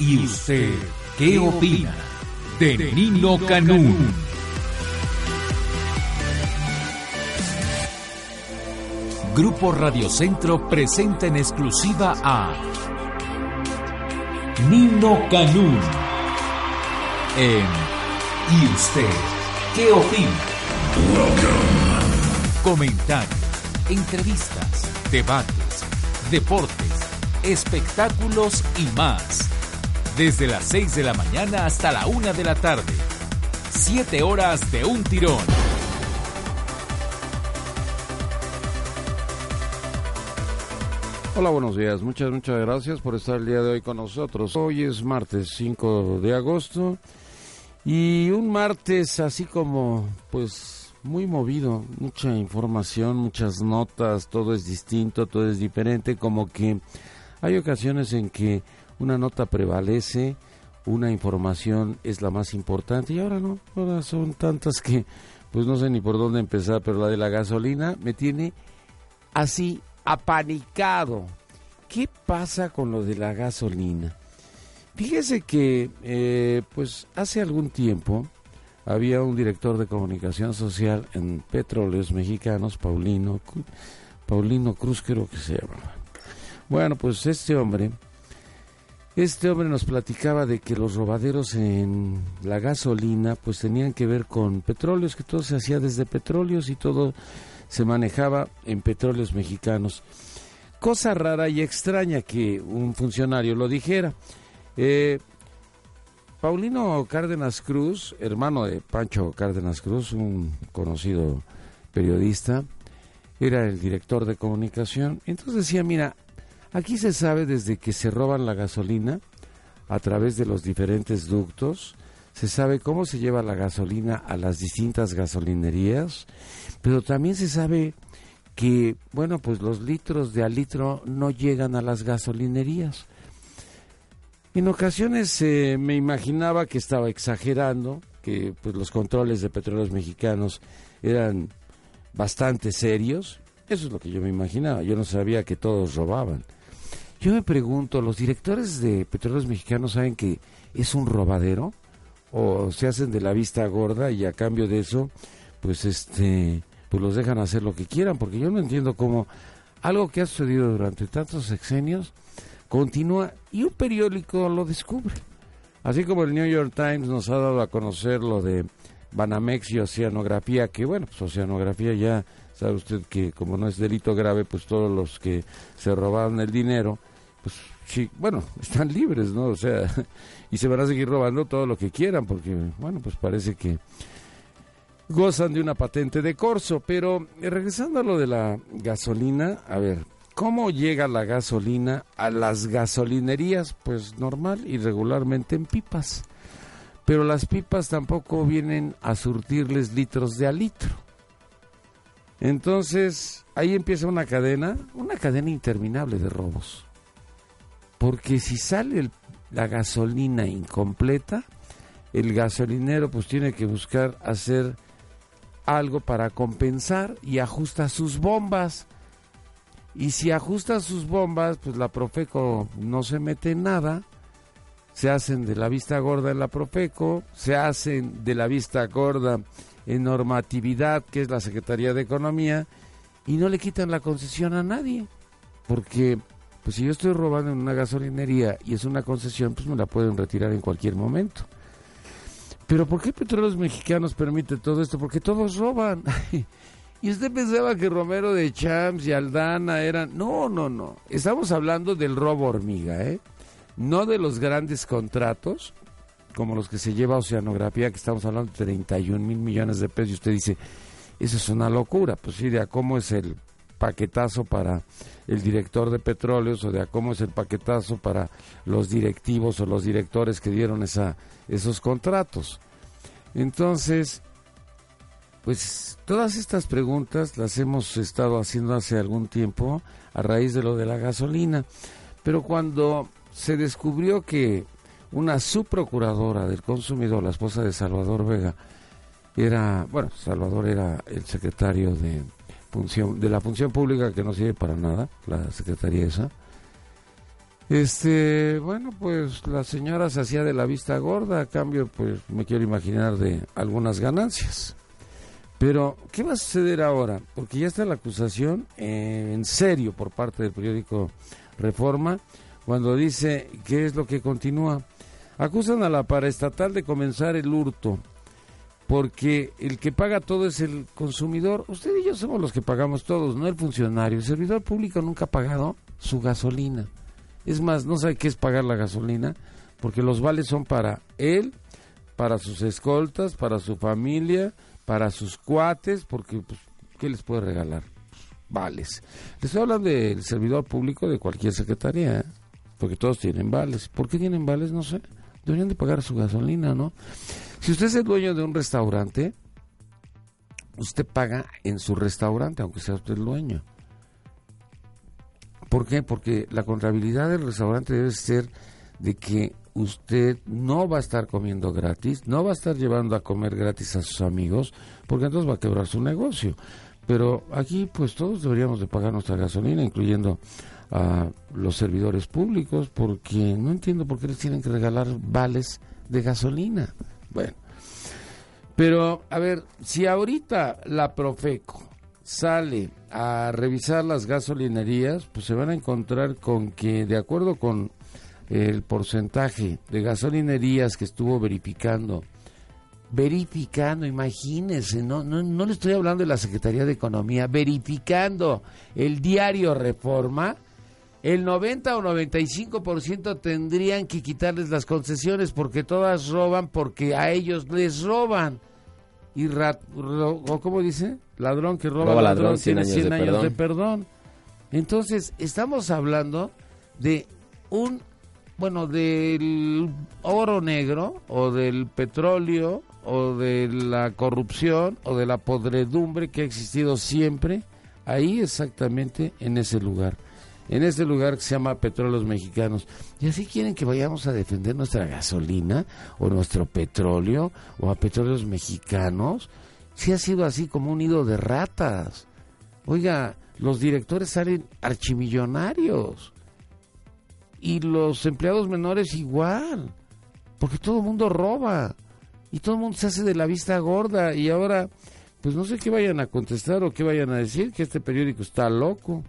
¿Y usted qué opina de Nino Canún? Grupo Radio Centro presenta en exclusiva a Nino Canún en ¿Y usted qué opina? Comentarios, entrevistas, debates, deportes, espectáculos y más. Desde las 6 de la mañana hasta la 1 de la tarde. 7 horas de un tirón. Hola, buenos días. Muchas, muchas gracias por estar el día de hoy con nosotros. Hoy es martes 5 de agosto y un martes así como pues muy movido, mucha información, muchas notas, todo es distinto, todo es diferente, como que hay ocasiones en que una nota prevalece, una información es la más importante y ahora no, ahora son tantas que pues no sé ni por dónde empezar, pero la de la gasolina me tiene así apanicado. ¿Qué pasa con lo de la gasolina? Fíjese que eh, pues hace algún tiempo había un director de comunicación social en Petróleos Mexicanos, Paulino, Paulino Cruz creo que se llamaba. Bueno, pues este hombre, este hombre nos platicaba de que los robaderos en la gasolina pues tenían que ver con petróleos, que todo se hacía desde petróleos y todo se manejaba en petróleos mexicanos. Cosa rara y extraña que un funcionario lo dijera. Eh, Paulino Cárdenas Cruz, hermano de Pancho Cárdenas Cruz, un conocido periodista, era el director de comunicación. Entonces decía, mira, aquí se sabe desde que se roban la gasolina a través de los diferentes ductos, se sabe cómo se lleva la gasolina a las distintas gasolinerías, pero también se sabe que, bueno, pues los litros de al litro no llegan a las gasolinerías. En ocasiones eh, me imaginaba que estaba exagerando, que pues los controles de petróleos mexicanos eran bastante serios. Eso es lo que yo me imaginaba. Yo no sabía que todos robaban. Yo me pregunto, ¿los directores de petróleos mexicanos saben que es un robadero? ¿O se hacen de la vista gorda y a cambio de eso, pues este, pues los dejan hacer lo que quieran? Porque yo no entiendo cómo algo que ha sucedido durante tantos sexenios continúa y un periódico lo descubre. Así como el New York Times nos ha dado a conocer lo de Banamex y Oceanografía, que bueno, pues Oceanografía ya sabe usted que como no es delito grave, pues todos los que se robaron el dinero, pues sí, bueno, están libres, ¿no? O sea, y se van a seguir robando todo lo que quieran, porque bueno, pues parece que gozan de una patente de corso. Pero eh, regresando a lo de la gasolina, a ver, ¿Cómo llega la gasolina a las gasolinerías? Pues normal y regularmente en pipas. Pero las pipas tampoco vienen a surtirles litros de a litro. Entonces, ahí empieza una cadena, una cadena interminable de robos. Porque si sale la gasolina incompleta, el gasolinero pues tiene que buscar hacer algo para compensar y ajusta sus bombas y si ajusta sus bombas, pues la Profeco no se mete en nada. Se hacen de la vista gorda en la Profeco, se hacen de la vista gorda en normatividad, que es la Secretaría de Economía, y no le quitan la concesión a nadie. Porque, pues si yo estoy robando en una gasolinería y es una concesión, pues me la pueden retirar en cualquier momento. Pero ¿por qué Petróleos Mexicanos permite todo esto? Porque todos roban. ¿Y usted pensaba que Romero de Champs y Aldana eran... No, no, no. Estamos hablando del robo hormiga, ¿eh? No de los grandes contratos, como los que se lleva Oceanografía, que estamos hablando de 31 mil millones de pesos. Y usted dice, eso es una locura. Pues sí, cómo es el paquetazo para el director de petróleos o de a cómo es el paquetazo para los directivos o los directores que dieron esa, esos contratos. Entonces, pues todas estas preguntas las hemos estado haciendo hace algún tiempo a raíz de lo de la gasolina, pero cuando se descubrió que una subprocuradora del consumidor, la esposa de Salvador Vega, era, bueno, Salvador era el secretario de función de la función pública que no sirve para nada, la secretaría esa. Este, bueno, pues la señora se hacía de la vista gorda, a cambio, pues me quiero imaginar de algunas ganancias. Pero, ¿qué va a suceder ahora? Porque ya está la acusación en serio por parte del periódico Reforma, cuando dice qué es lo que continúa. Acusan a la paraestatal de comenzar el hurto, porque el que paga todo es el consumidor. Usted y yo somos los que pagamos todos, no el funcionario. El servidor público nunca ha pagado su gasolina. Es más, no sabe qué es pagar la gasolina, porque los vales son para él, para sus escoltas, para su familia, para sus cuates, porque pues, ¿qué les puede regalar? Vales. Les estoy hablando del servidor público de cualquier secretaría, ¿eh? porque todos tienen vales. ¿Por qué tienen vales? No sé deberían de pagar su gasolina, ¿no? Si usted es el dueño de un restaurante, usted paga en su restaurante, aunque sea usted el dueño. ¿Por qué? Porque la contabilidad del restaurante debe ser de que usted no va a estar comiendo gratis, no va a estar llevando a comer gratis a sus amigos, porque entonces va a quebrar su negocio. Pero aquí pues todos deberíamos de pagar nuestra gasolina, incluyendo a los servidores públicos porque no entiendo por qué les tienen que regalar vales de gasolina. Bueno, pero a ver, si ahorita la Profeco sale a revisar las gasolinerías, pues se van a encontrar con que de acuerdo con el porcentaje de gasolinerías que estuvo verificando, verificando, imagínense, no, no, no le estoy hablando de la Secretaría de Economía, verificando el diario Reforma, el 90 o 95% tendrían que quitarles las concesiones porque todas roban porque a ellos les roban. Y rat, ¿cómo dice? Ladrón que roba, ladrón, tiene 100 años, de, perdón. Entonces, estamos hablando de un, bueno, del oro negro o del petróleo o de la corrupción o de la podredumbre que ha existido siempre ahí exactamente en ese lugar en este lugar que se llama Petróleos Mexicanos. Y así quieren que vayamos a defender nuestra gasolina o nuestro petróleo o a Petróleos Mexicanos. Si ha sido así como un nido de ratas. Oiga, los directores salen archimillonarios. Y los empleados menores igual. Porque todo el mundo roba. Y todo el mundo se hace de la vista gorda. Y ahora, pues no sé qué vayan a contestar o qué vayan a decir, que este periódico está loco.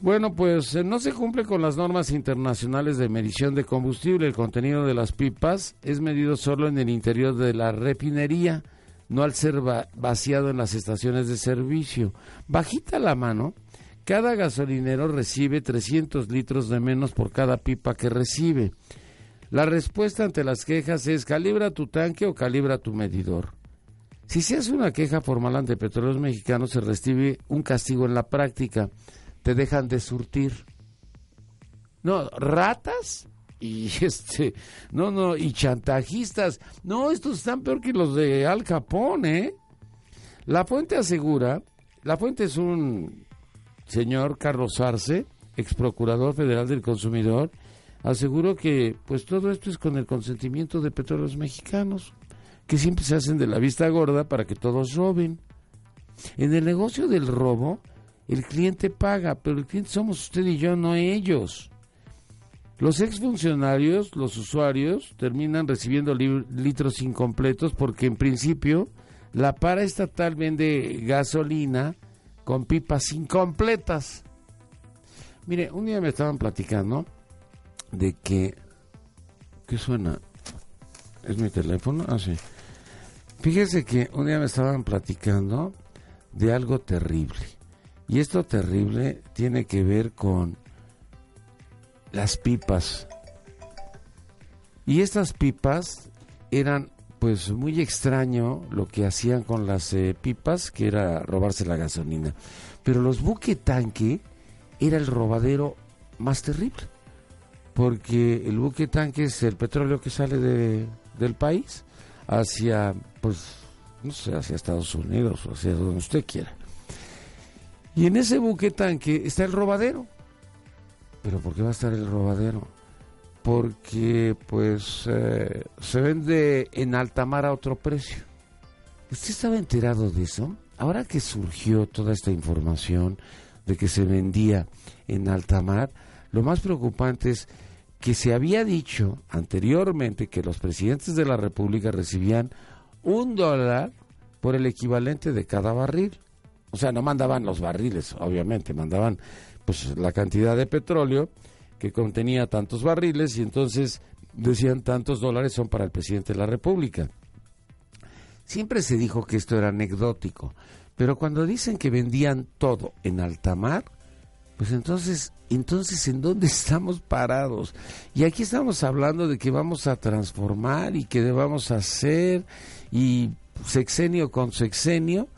Bueno, pues eh, no se cumple con las normas internacionales de medición de combustible. El contenido de las pipas es medido solo en el interior de la refinería, no al ser vaciado en las estaciones de servicio. Bajita la mano, cada gasolinero recibe 300 litros de menos por cada pipa que recibe. La respuesta ante las quejas es calibra tu tanque o calibra tu medidor. Si se hace una queja formal ante Petróleos Mexicanos, se recibe un castigo en la práctica te dejan de surtir. No, ratas y este, no, no, y chantajistas. No, estos están peor que los de Al Capone, ¿eh? La fuente asegura, la fuente es un señor Carlos Arce, ex procurador federal del consumidor, aseguró que pues todo esto es con el consentimiento de petróleos mexicanos, que siempre se hacen de la vista gorda para que todos roben. En el negocio del robo, el cliente paga, pero el cliente somos usted y yo, no ellos. Los exfuncionarios, los usuarios, terminan recibiendo litros incompletos porque en principio la paraestatal vende gasolina con pipas incompletas. Mire, un día me estaban platicando de que... ¿Qué suena? ¿Es mi teléfono? Ah, sí. Fíjese que un día me estaban platicando de algo terrible. Y esto terrible tiene que ver con las pipas. Y estas pipas eran pues muy extraño lo que hacían con las eh, pipas, que era robarse la gasolina. Pero los buque tanque era el robadero más terrible, porque el buque tanque es el petróleo que sale de, del país hacia, pues, no sé, hacia Estados Unidos o hacia donde usted quiera. Y en ese buque tanque está el robadero. ¿Pero por qué va a estar el robadero? Porque pues eh, se vende en alta mar a otro precio. ¿Usted estaba enterado de eso? Ahora que surgió toda esta información de que se vendía en alta mar, lo más preocupante es que se había dicho anteriormente que los presidentes de la República recibían un dólar por el equivalente de cada barril. O sea, no mandaban los barriles, obviamente, mandaban pues la cantidad de petróleo que contenía tantos barriles y entonces decían tantos dólares son para el presidente de la República. Siempre se dijo que esto era anecdótico, pero cuando dicen que vendían todo en alta mar, pues entonces, entonces ¿en dónde estamos parados? Y aquí estamos hablando de que vamos a transformar y que debamos hacer y sexenio con sexenio,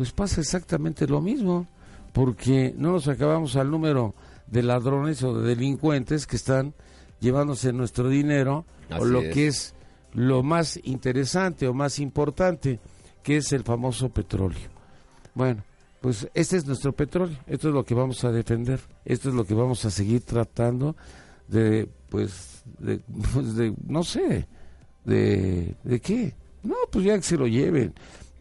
pues pasa exactamente lo mismo, porque no nos acabamos al número de ladrones o de delincuentes que están llevándose nuestro dinero o lo que es lo más interesante o más importante, que es el famoso petróleo. Bueno, pues este es nuestro petróleo, esto es lo que vamos a defender, esto es lo que vamos a seguir tratando de, pues, de, pues de no sé, de, de qué. No, pues ya que se lo lleven.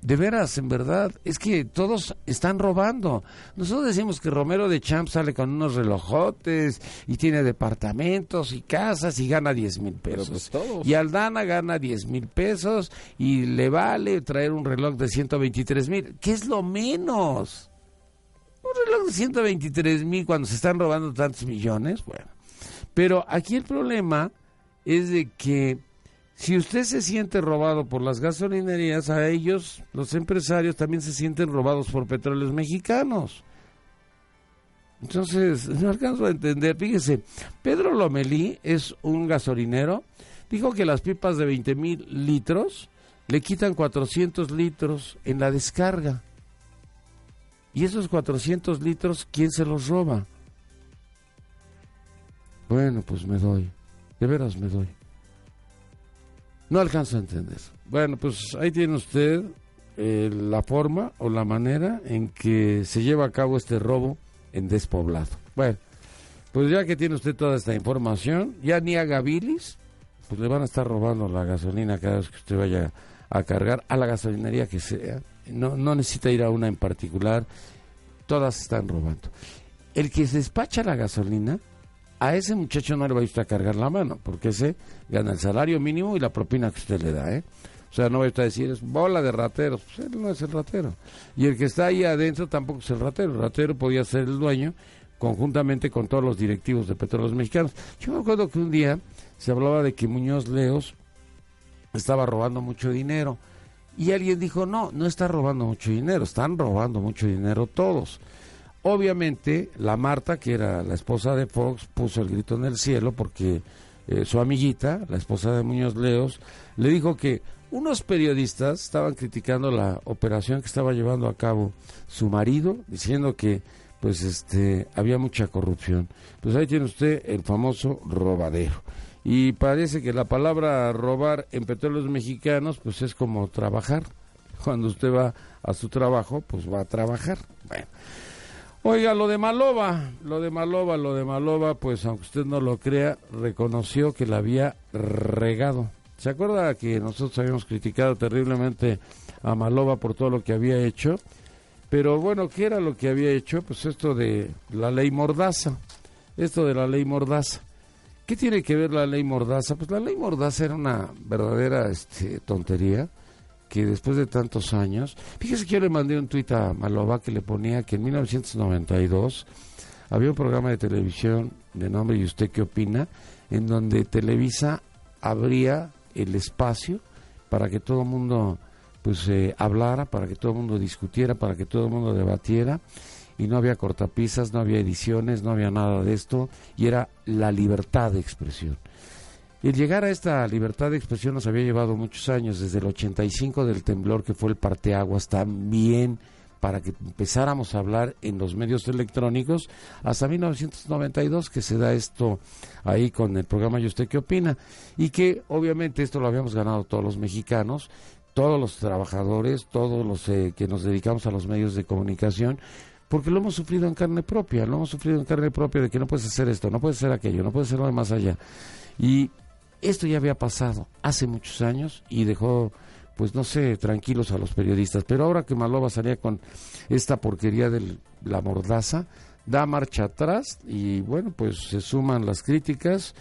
De veras, en verdad, es que todos están robando. Nosotros decimos que Romero de Champ sale con unos relojotes y tiene departamentos y casas y gana 10 mil pesos. y Aldana gana 10 mil pesos y le vale traer un reloj de 123 mil. ¿Qué es lo menos? Un reloj de 123 mil cuando se están robando tantos millones. Bueno, pero aquí el problema es de que si usted se siente robado por las gasolinerías, a ellos, los empresarios, también se sienten robados por petróleos mexicanos. Entonces, no alcanzo a entender. Fíjese, Pedro Lomelí es un gasolinero. Dijo que las pipas de 20 mil litros le quitan 400 litros en la descarga. Y esos 400 litros, ¿quién se los roba? Bueno, pues me doy. De veras me doy. No alcanzo a entender. Bueno, pues ahí tiene usted eh, la forma o la manera en que se lleva a cabo este robo en despoblado. Bueno, pues ya que tiene usted toda esta información, ya ni a Gavilis, pues le van a estar robando la gasolina cada vez que usted vaya a cargar a la gasolinería que sea. No, no necesita ir a una en particular, todas están robando. El que despacha la gasolina a ese muchacho no le va a usted a cargar la mano, porque ese gana el salario mínimo y la propina que usted le da, ¿eh? O sea, no va a usted a decir, es bola de rateros. Pues él no es el ratero. Y el que está ahí adentro tampoco es el ratero. El ratero podía ser el dueño conjuntamente con todos los directivos de Petróleos Mexicanos. Yo me acuerdo que un día se hablaba de que Muñoz Leos estaba robando mucho dinero. Y alguien dijo, no, no está robando mucho dinero, están robando mucho dinero todos. Obviamente, la Marta, que era la esposa de Fox, puso el grito en el cielo porque eh, su amiguita, la esposa de Muñoz Leos, le dijo que unos periodistas estaban criticando la operación que estaba llevando a cabo su marido, diciendo que pues este había mucha corrupción. Pues ahí tiene usted el famoso robadero. Y parece que la palabra robar en petróleos mexicanos pues es como trabajar. Cuando usted va a su trabajo, pues va a trabajar. Bueno. Oiga, lo de Malova, lo de Malova, lo de Malova, pues aunque usted no lo crea, reconoció que la había regado. ¿Se acuerda que nosotros habíamos criticado terriblemente a Malova por todo lo que había hecho? Pero bueno, ¿qué era lo que había hecho? Pues esto de la ley Mordaza. Esto de la ley Mordaza. ¿Qué tiene que ver la ley Mordaza? Pues la ley Mordaza era una verdadera este, tontería que después de tantos años, fíjese que yo le mandé un tuit a Malova que le ponía que en 1992 había un programa de televisión de nombre ¿Y usted qué opina? en donde Televisa abría el espacio para que todo el mundo pues eh, hablara, para que todo el mundo discutiera, para que todo el mundo debatiera y no había cortapisas, no había ediciones, no había nada de esto y era la libertad de expresión. El llegar a esta libertad de expresión nos había llevado muchos años, desde el 85 del temblor que fue el parteaguas también para que empezáramos a hablar en los medios electrónicos hasta 1992 que se da esto ahí con el programa ¿Y usted qué opina? Y que obviamente esto lo habíamos ganado todos los mexicanos, todos los trabajadores, todos los eh, que nos dedicamos a los medios de comunicación, porque lo hemos sufrido en carne propia, lo hemos sufrido en carne propia de que no puedes hacer esto, no puedes hacer aquello, no puedes hacer lo más allá. Y esto ya había pasado hace muchos años y dejó pues no sé, tranquilos a los periodistas. Pero ahora que Malova salía con esta porquería de la mordaza, da marcha atrás y bueno, pues se suman las críticas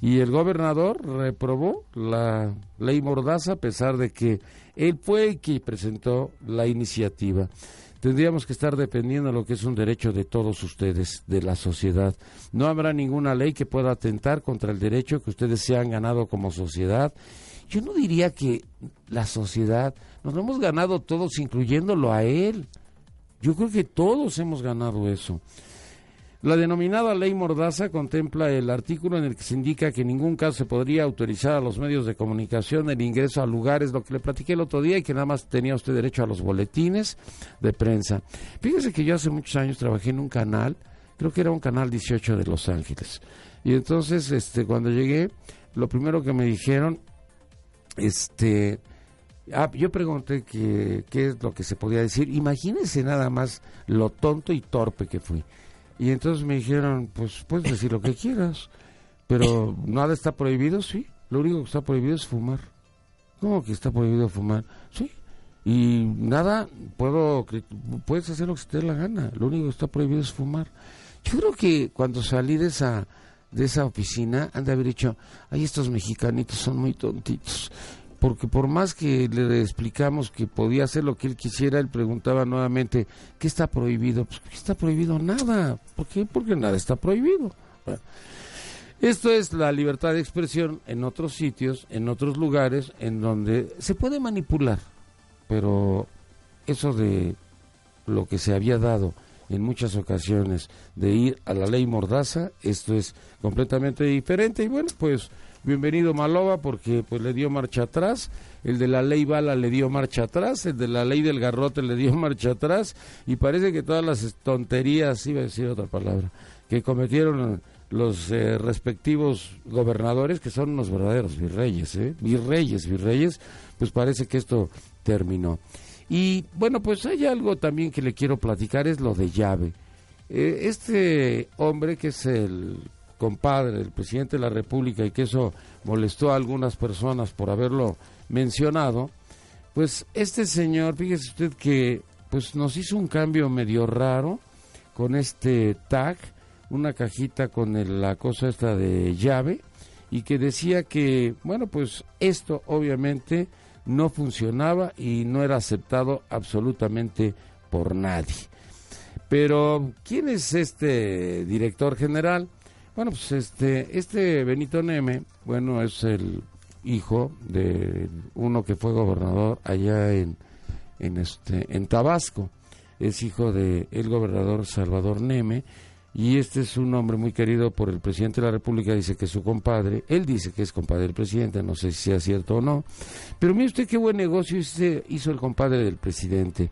y el gobernador reprobó la ley mordaza a pesar de que él fue el que presentó la iniciativa. Tendríamos que estar dependiendo de lo que es un derecho de todos ustedes, de la sociedad. No habrá ninguna ley que pueda atentar contra el derecho que ustedes se han ganado como sociedad yo no diría que la sociedad, nos lo hemos ganado todos, incluyéndolo a él. Yo creo que todos hemos ganado eso. La denominada ley Mordaza contempla el artículo en el que se indica que en ningún caso se podría autorizar a los medios de comunicación el ingreso a lugares, lo que le platiqué el otro día, y que nada más tenía usted derecho a los boletines de prensa. Fíjese que yo hace muchos años trabajé en un canal, creo que era un canal 18 de Los Ángeles. Y entonces, este, cuando llegué, lo primero que me dijeron este, ah, yo pregunté qué es lo que se podía decir. Imagínense nada más lo tonto y torpe que fui. Y entonces me dijeron, pues puedes decir lo que quieras, pero nada está prohibido, sí. Lo único que está prohibido es fumar. ¿Cómo que está prohibido fumar? Sí. Y nada, puedo, puedes hacer lo que te dé la gana. Lo único que está prohibido es fumar. Yo creo que cuando salí de esa de esa oficina han de haber dicho, ay, estos mexicanitos son muy tontitos. Porque por más que le explicamos que podía hacer lo que él quisiera, él preguntaba nuevamente, ¿qué está prohibido? Pues ¿qué está prohibido nada. ¿Por qué? Porque nada está prohibido. esto es la libertad de expresión en otros sitios, en otros lugares, en donde se puede manipular. Pero eso de lo que se había dado en muchas ocasiones de ir a la ley Mordaza, esto es completamente diferente y bueno, pues bienvenido Malova porque pues le dio marcha atrás, el de la ley Bala le dio marcha atrás, el de la ley del garrote le dio marcha atrás y parece que todas las tonterías, iba a decir otra palabra, que cometieron los eh, respectivos gobernadores, que son unos verdaderos virreyes, ¿eh? virreyes, virreyes, pues parece que esto terminó. Y bueno, pues hay algo también que le quiero platicar, es lo de llave. Eh, este hombre que es el compadre del presidente de la República y que eso molestó a algunas personas por haberlo mencionado, pues este señor, fíjese usted que pues nos hizo un cambio medio raro con este tag, una cajita con la cosa esta de llave y que decía que, bueno, pues esto obviamente no funcionaba y no era aceptado absolutamente por nadie. Pero, ¿quién es este director general? Bueno, pues este, este Benito Neme, bueno, es el hijo de uno que fue gobernador allá en, en, este, en Tabasco. Es hijo de el gobernador Salvador Neme y este es un hombre muy querido por el presidente de la República, dice que es su compadre, él dice que es compadre del presidente, no sé si sea cierto o no, pero mire usted qué buen negocio hizo el compadre del presidente.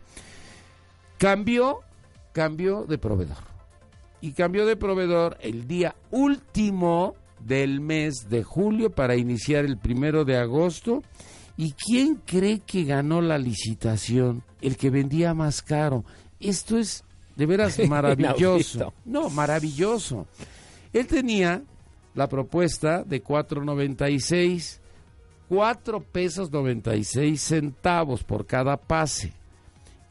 Cambió, cambió de proveedor. Y cambió de proveedor el día último del mes de julio para iniciar el primero de agosto. ¿Y quién cree que ganó la licitación? El que vendía más caro. Esto es de veras maravilloso. no, maravilloso. Él tenía la propuesta de 4.96, 4 pesos 96 centavos por cada pase.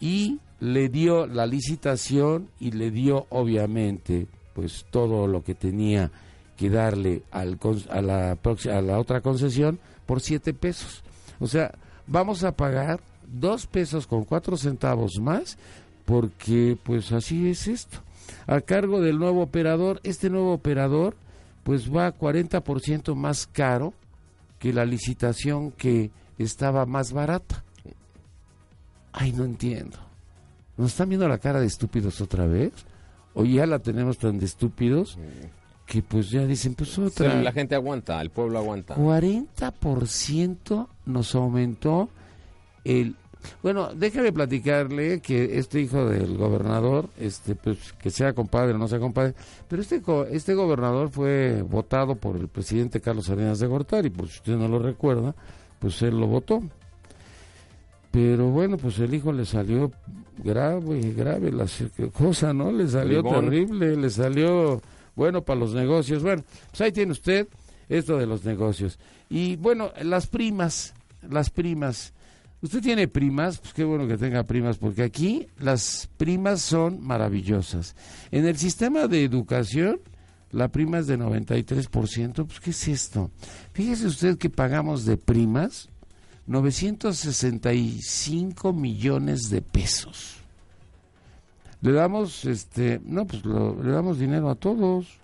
Y le dio la licitación y le dio obviamente pues todo lo que tenía que darle al, a, la, a la otra concesión por 7 pesos. O sea, vamos a pagar 2 pesos con 4 centavos más porque pues así es esto. A cargo del nuevo operador, este nuevo operador pues va 40% más caro que la licitación que estaba más barata. Ay, no entiendo. ¿Nos están viendo la cara de estúpidos otra vez? ¿O ya la tenemos tan de estúpidos que pues ya dicen, pues otra. la gente aguanta, el pueblo aguanta. 40% nos aumentó el bueno, déjame platicarle que este hijo del gobernador, este, pues, que sea compadre o no sea compadre, pero este, este gobernador fue votado por el presidente Carlos Arenas de Gortari, por si usted no lo recuerda, pues él lo votó. Pero bueno, pues el hijo le salió grave, grave la cosa, ¿no? Le salió terrible, le salió bueno para los negocios. Bueno, pues ahí tiene usted esto de los negocios. Y bueno, las primas, las primas. Usted tiene primas, pues qué bueno que tenga primas, porque aquí las primas son maravillosas. En el sistema de educación, la prima es de 93%, pues ¿qué es esto? Fíjese usted que pagamos de primas 965 millones de pesos. Le damos, este, no, pues le damos dinero a todos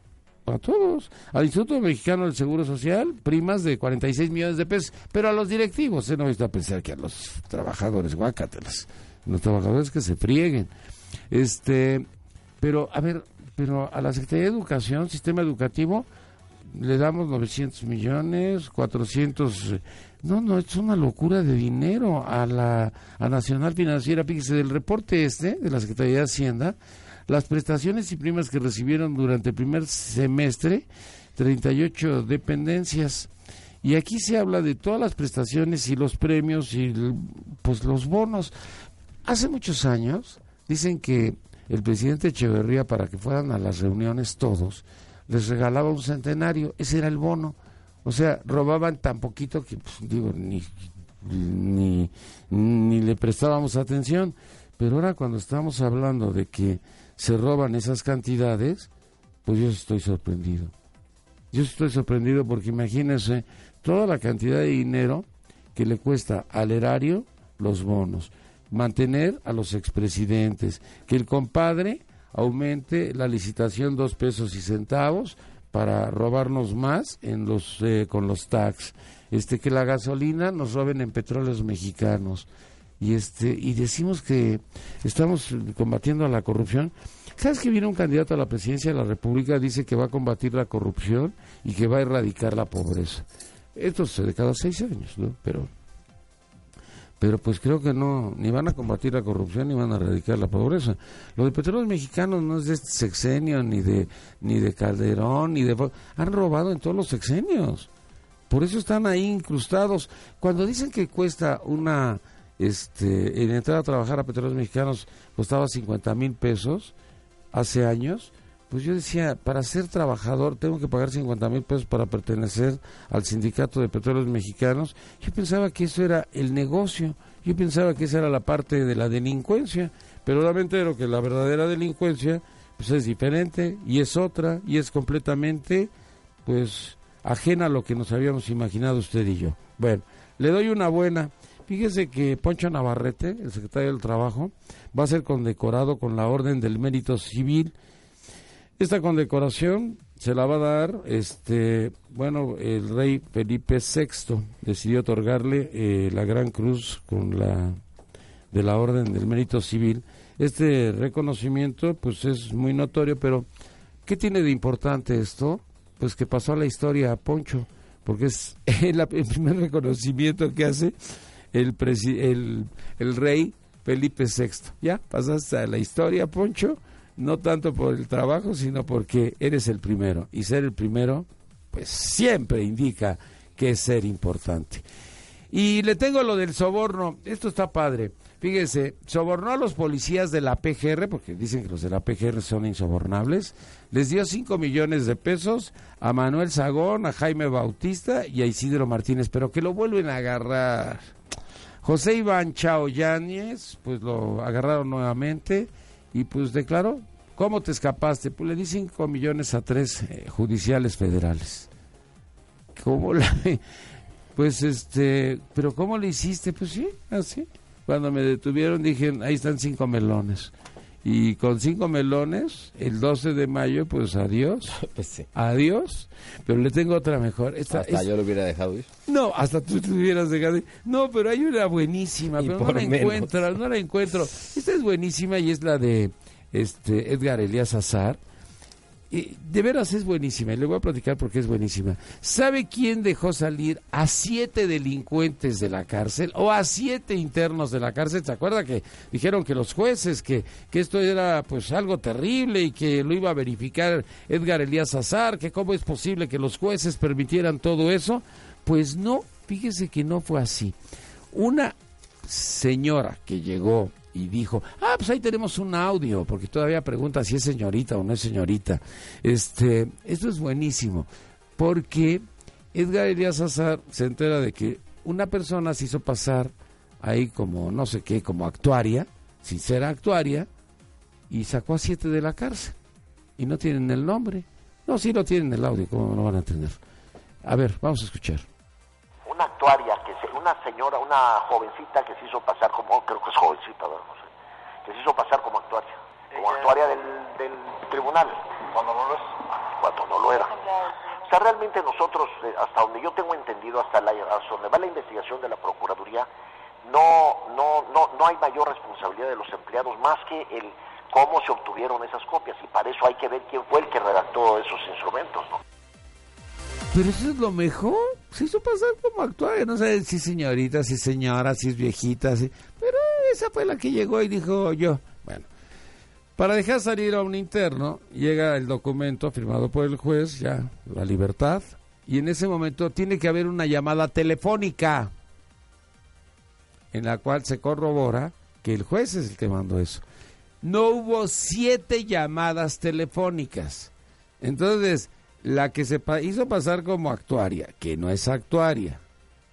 a todos. Al Instituto Mexicano del Seguro Social, primas de 46 millones de pesos, pero a los directivos, ¿eh? no está a pensar que a los trabajadores, guácatelas, los trabajadores que se frieguen. Este, pero, a ver, pero a la Secretaría de Educación, Sistema Educativo, le damos 900 millones, 400... No, no, es una locura de dinero a la a Nacional Financiera. Fíjese, del reporte este de la Secretaría de Hacienda, las prestaciones y primas que recibieron durante el primer semestre, 38 dependencias. Y aquí se habla de todas las prestaciones y los premios y pues los bonos. Hace muchos años dicen que el presidente Echeverría para que fueran a las reuniones todos les regalaba un centenario, ese era el bono. O sea, robaban tan poquito que pues, digo ni ni ni le prestábamos atención, pero ahora cuando estamos hablando de que se roban esas cantidades, pues yo estoy sorprendido. Yo estoy sorprendido porque imagínense toda la cantidad de dinero que le cuesta al erario los bonos, mantener a los expresidentes, que el compadre aumente la licitación dos pesos y centavos para robarnos más en los eh, con los tax, este que la gasolina nos roben en petróleos mexicanos y este y decimos que estamos combatiendo a la corrupción. ¿Sabes que viene un candidato a la presidencia de la República dice que va a combatir la corrupción y que va a erradicar la pobreza? Esto sucede cada seis años, ¿no? Pero pero pues creo que no, ni van a combatir la corrupción ni van a erradicar la pobreza. Lo de petróleos mexicanos no es de este sexenio, ni de, ni de Calderón, ni de... Han robado en todos los sexenios. Por eso están ahí incrustados. Cuando dicen que cuesta una este, en entrar a trabajar a Petróleos Mexicanos costaba 50 mil pesos hace años, pues yo decía, para ser trabajador tengo que pagar 50 mil pesos para pertenecer al sindicato de petróleos mexicanos. Yo pensaba que eso era el negocio, yo pensaba que esa era la parte de la delincuencia, pero ahora me entero que la verdadera delincuencia pues es diferente y es otra y es completamente pues ajena a lo que nos habíamos imaginado usted y yo. Bueno, le doy una buena. Fíjese que Poncho Navarrete, el secretario del Trabajo, va a ser condecorado con la Orden del Mérito Civil. Esta condecoración se la va a dar, este, bueno, el rey Felipe VI decidió otorgarle eh, la Gran Cruz con la de la Orden del Mérito Civil. Este reconocimiento, pues, es muy notorio, pero ¿qué tiene de importante esto? Pues que pasó a la historia a Poncho, porque es el primer reconocimiento que hace el, el, el rey Felipe VI. Ya pasaste a la historia, Poncho, no tanto por el trabajo, sino porque eres el primero. Y ser el primero, pues siempre indica que es ser importante. Y le tengo lo del soborno. Esto está padre. Fíjese, sobornó a los policías de la PGR, porque dicen que los de la PGR son insobornables. Les dio 5 millones de pesos a Manuel Sagón, a Jaime Bautista y a Isidro Martínez, pero que lo vuelven a agarrar. José Iván Chao Yáñez, pues lo agarraron nuevamente y pues declaró, ¿cómo te escapaste? Pues le di 5 millones a tres eh, judiciales federales. ¿Cómo la... Pues este, pero ¿cómo le hiciste? Pues sí, así. Cuando me detuvieron dije, ahí están cinco melones y con cinco melones, el 12 de mayo, pues adiós. Pues adiós. Pero le tengo otra mejor. Esta, hasta yo lo hubiera dejado ir. No, hasta tú te hubieras dejado ir. No, pero hay una buenísima, pero no la encuentro, no la encuentro. Esta es buenísima y es la de este Edgar Elías Azar. Eh, de veras es buenísima, y le voy a platicar porque es buenísima. ¿Sabe quién dejó salir a siete delincuentes de la cárcel o a siete internos de la cárcel? ¿Se acuerda que dijeron que los jueces, que, que esto era pues algo terrible y que lo iba a verificar Edgar Elías Azar, que cómo es posible que los jueces permitieran todo eso? Pues no, fíjese que no fue así. Una señora que llegó y dijo, ah, pues ahí tenemos un audio, porque todavía pregunta si es señorita o no es señorita. Este, esto es buenísimo, porque Edgar Elías Azar se entera de que una persona se hizo pasar ahí como no sé qué, como actuaria, sin ser actuaria, y sacó a siete de la cárcel. Y no tienen el nombre. No, sí lo tienen el audio, ¿cómo lo van a tener? A ver, vamos a escuchar. Una actuaria, una señora, una jovencita que se hizo pasar como, creo que es jovencita, ¿verdad? no sé, que se hizo pasar como actuaria, como actuaria del, del tribunal. Cuando no lo es. Cuando no lo era. O sea, realmente nosotros, eh, hasta donde yo tengo entendido, hasta, la, hasta donde va la investigación de la Procuraduría, no, no, no, no hay mayor responsabilidad de los empleados más que el cómo se obtuvieron esas copias y para eso hay que ver quién fue el que redactó esos instrumentos, ¿no? Pero eso es lo mejor. Se hizo pasar como actuaria. No sé si señorita, si señora, si es viejita, si... pero esa fue la que llegó y dijo yo. Bueno, para dejar salir a un interno, llega el documento firmado por el juez, ya, la libertad, y en ese momento tiene que haber una llamada telefónica en la cual se corrobora que el juez es el que mandó eso. No hubo siete llamadas telefónicas. Entonces, la que se hizo pasar como actuaria, que no es actuaria,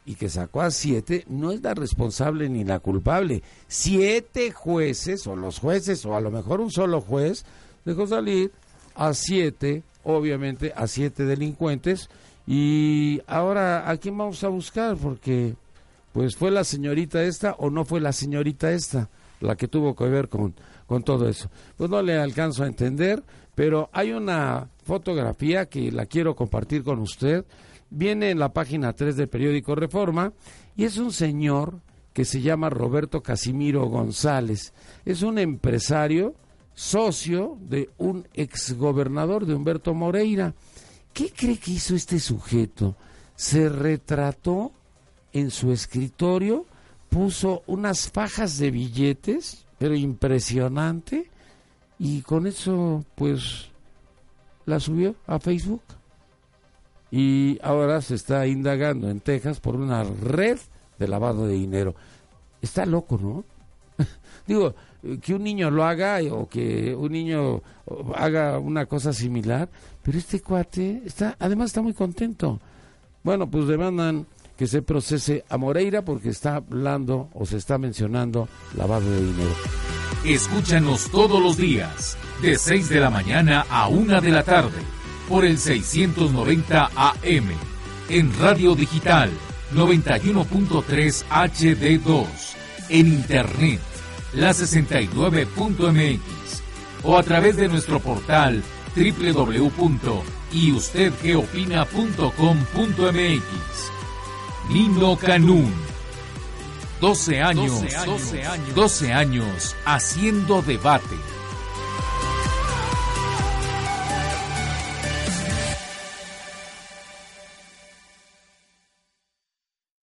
y que sacó a siete, no es la responsable ni la culpable. Siete jueces, o los jueces, o a lo mejor un solo juez, dejó salir a siete, obviamente a siete delincuentes, y ahora, ¿a quién vamos a buscar? Porque, pues, ¿fue la señorita esta o no fue la señorita esta la que tuvo que ver con, con todo eso? Pues no le alcanzo a entender, pero hay una fotografía que la quiero compartir con usted. Viene en la página 3 del periódico Reforma y es un señor que se llama Roberto Casimiro González. Es un empresario, socio de un exgobernador de Humberto Moreira. ¿Qué cree que hizo este sujeto? Se retrató en su escritorio, puso unas fajas de billetes, pero impresionante, y con eso, pues, la subió a Facebook. Y ahora se está indagando en Texas por una red de lavado de dinero. Está loco, ¿no? Digo, que un niño lo haga o que un niño haga una cosa similar, pero este cuate está, además está muy contento. Bueno, pues demandan que se procese a Moreira porque está hablando o se está mencionando lavado de dinero. Escúchanos todos los días, de 6 de la mañana a 1 de la tarde, por el 690 AM, en Radio Digital 91.3 HD2, en Internet, la 69.mx, o a través de nuestro portal www.yustedgeopina.com.mx. Nino Canún. 12 años, 12 años, 12 años haciendo debate.